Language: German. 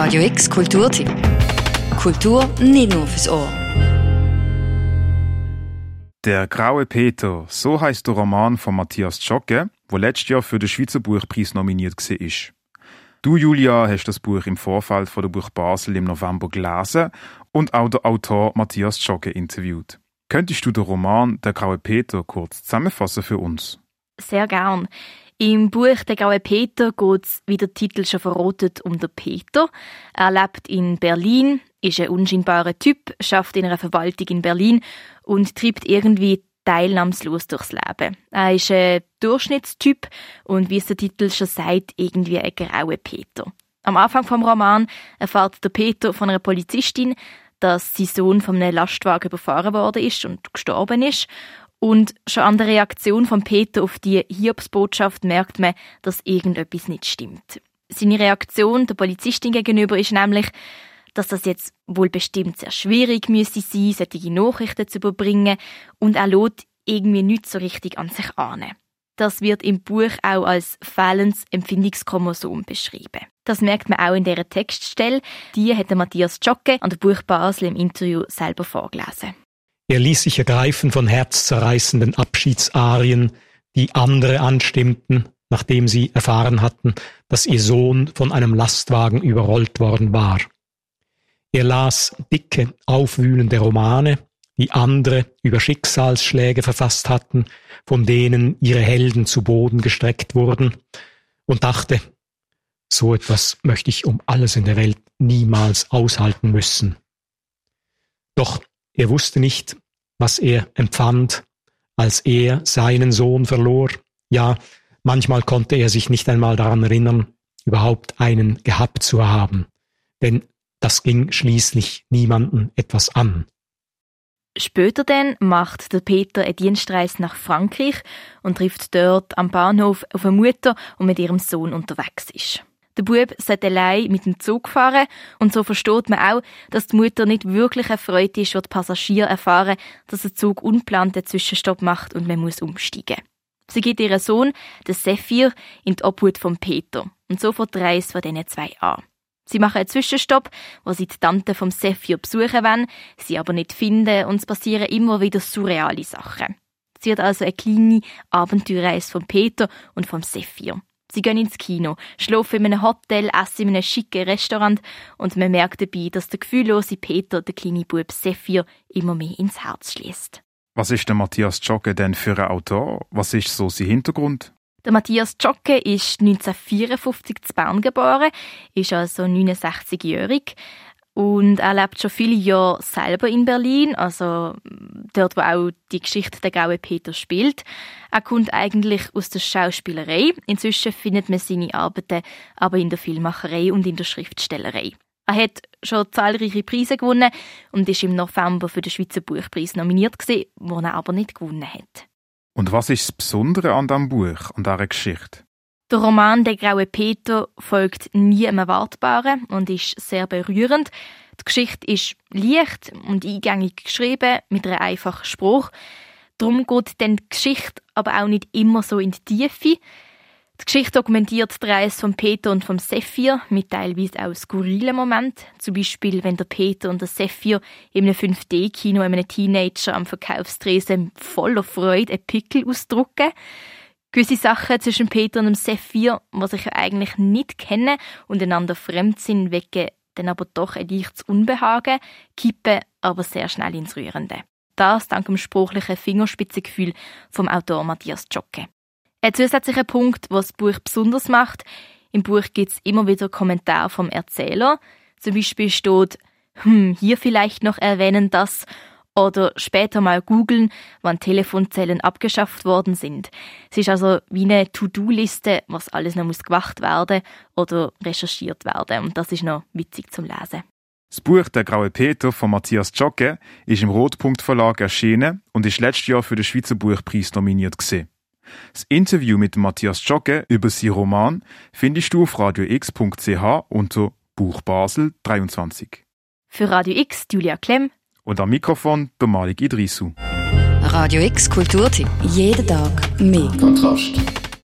Radio X Kulturtipp. Kultur nicht nur fürs Ohr. Der graue Peter, so heißt der Roman von Matthias Zschocke, wo letztes Jahr für den Schweizer Buchpreis nominiert war. Du, Julia, hast das Buch im Vorfeld von der Buch Basel im November gelesen und auch der Autor Matthias Zschocke interviewt. Könntest du den Roman Der graue Peter kurz zusammenfassen für uns? Sehr gern. Im Buch Der graue Peter geht es, wie der Titel schon verrotet, um den Peter. Er lebt in Berlin, ist ein unscheinbarer Typ, schafft in einer Verwaltung in Berlin und treibt irgendwie teilnahmslos durchs Leben. Er ist ein Durchschnittstyp und wie es der Titel schon sagt, irgendwie ein grauer Peter. Am Anfang vom Roman erfährt der Peter von einer Polizistin, dass sein Sohn von einem Lastwagen überfahren worden ist und gestorben ist und schon an der Reaktion von Peter auf die Hiobsbotschaft merkt man, dass irgendetwas nicht stimmt. Seine Reaktion der Polizistin gegenüber ist nämlich, dass das jetzt wohl bestimmt sehr schwierig müsste sein, solche Nachrichten zu überbringen und er lässt irgendwie nicht so richtig an sich ahnen. Das wird im Buch auch als fehlendes Empfindungschromosom beschrieben. Das merkt man auch in dieser Textstelle. Die hat Matthias Jocke an der Buch Basel im Interview selber vorgelesen. Er ließ sich ergreifen von herzzerreißenden Abschiedsarien, die andere anstimmten, nachdem sie erfahren hatten, dass ihr Sohn von einem Lastwagen überrollt worden war. Er las dicke, aufwühlende Romane, die andere über Schicksalsschläge verfasst hatten, von denen ihre Helden zu Boden gestreckt wurden, und dachte, so etwas möchte ich um alles in der Welt niemals aushalten müssen. Doch er wusste nicht, was er empfand, als er seinen Sohn verlor. Ja, manchmal konnte er sich nicht einmal daran erinnern, überhaupt einen gehabt zu haben, denn das ging schließlich niemanden etwas an. Später dann macht der Peter eine Dienstreise nach Frankreich und trifft dort am Bahnhof auf eine Mutter, die mit ihrem Sohn unterwegs ist. Der Bub sollte allein mit dem Zug fahren und so versteht man auch, dass die Mutter nicht wirklich erfreut ist, wenn die Passagiere erfahren, dass der Zug unplant einen Zwischenstopp macht und man muss umsteigen. Sie gibt ihren Sohn, den Sephir, in die Obhut von Peter und so fährt die Reise von diesen zwei an. Sie machen einen Zwischenstopp, wo sie die Tante vom Sephir besuchen wollen, sie aber nicht finden und es passieren immer wieder surreale Sachen. Sie hat also eine kleine Abenteuerreise von Peter und vom Sephir. Sie gehen ins Kino, schlafen in einem Hotel, essen in einem schicken Restaurant und man merkt dabei, dass der gefühllose Peter den kleinen Bub Sephir immer mehr ins Herz schließt. Was ist der Matthias Jocke denn für ein Autor? Was ist so sein Hintergrund? Der Matthias Jocke ist 1954 in Bern geboren, ist also 69-jährig und er lebt schon viele Jahre selber in Berlin, also dort, wo auch die Geschichte der graue Peter spielt. Er kommt eigentlich aus der Schauspielerei. Inzwischen findet man seine Arbeiten aber in der Filmmacherei und in der Schriftstellerei. Er hat schon zahlreiche Preise gewonnen und ist im November für den Schweizer Buchpreis nominiert gewesen, wo er aber nicht gewonnen hat. Und was ist das Besondere an diesem Buch, an dieser Geschichte? Der Roman Der graue Peter folgt nie einem Erwartbaren und ist sehr berührend. Die Geschichte ist leicht und eingängig geschrieben, mit einem einfachen Spruch. Darum geht dann die Geschichte aber auch nicht immer so in die Tiefe. Die Geschichte dokumentiert die Reise von Peter und vom Sephir mit teilweise auch skurrilen Momenten. Zum Beispiel, wenn der Peter und der Sephir in einem 5D-Kino einem Teenager am Verkaufstresen voller Freude einen Pickel ausdrucken gewisse Sachen zwischen Peter und dem Sephir, was sich eigentlich nicht kennen und einander fremd sind, wecken dann aber doch ein leichtes Unbehagen, kippen aber sehr schnell ins Rührende. Das dank dem spruchlichen Fingerspitzengefühl vom Autor Matthias Jocke. Ein zusätzlicher Punkt, was das Buch besonders macht, im Buch gibt es immer wieder Kommentare vom Erzähler. Zum Beispiel steht, hm, hier vielleicht noch erwähnen, dass oder später mal googeln, wann Telefonzellen abgeschafft worden sind. Es ist also wie eine To-Do-Liste, was alles noch muss gemacht werden oder recherchiert werden. Und das ist noch witzig zum Lesen. Das Buch Der graue Peter von Matthias Jocke ist im Rotpunkt Verlag erschienen und ist letztes Jahr für den Schweizer Buchpreis nominiert gewesen. Das Interview mit Matthias Jocke über seinen Roman findest du auf radiox.ch unter Buch Basel 23. Für Radio X Julia Klemm und am Mikrofon der Malik Idrisu. Radio X Kulturtipp. Jeden Tag mehr. Kontrast.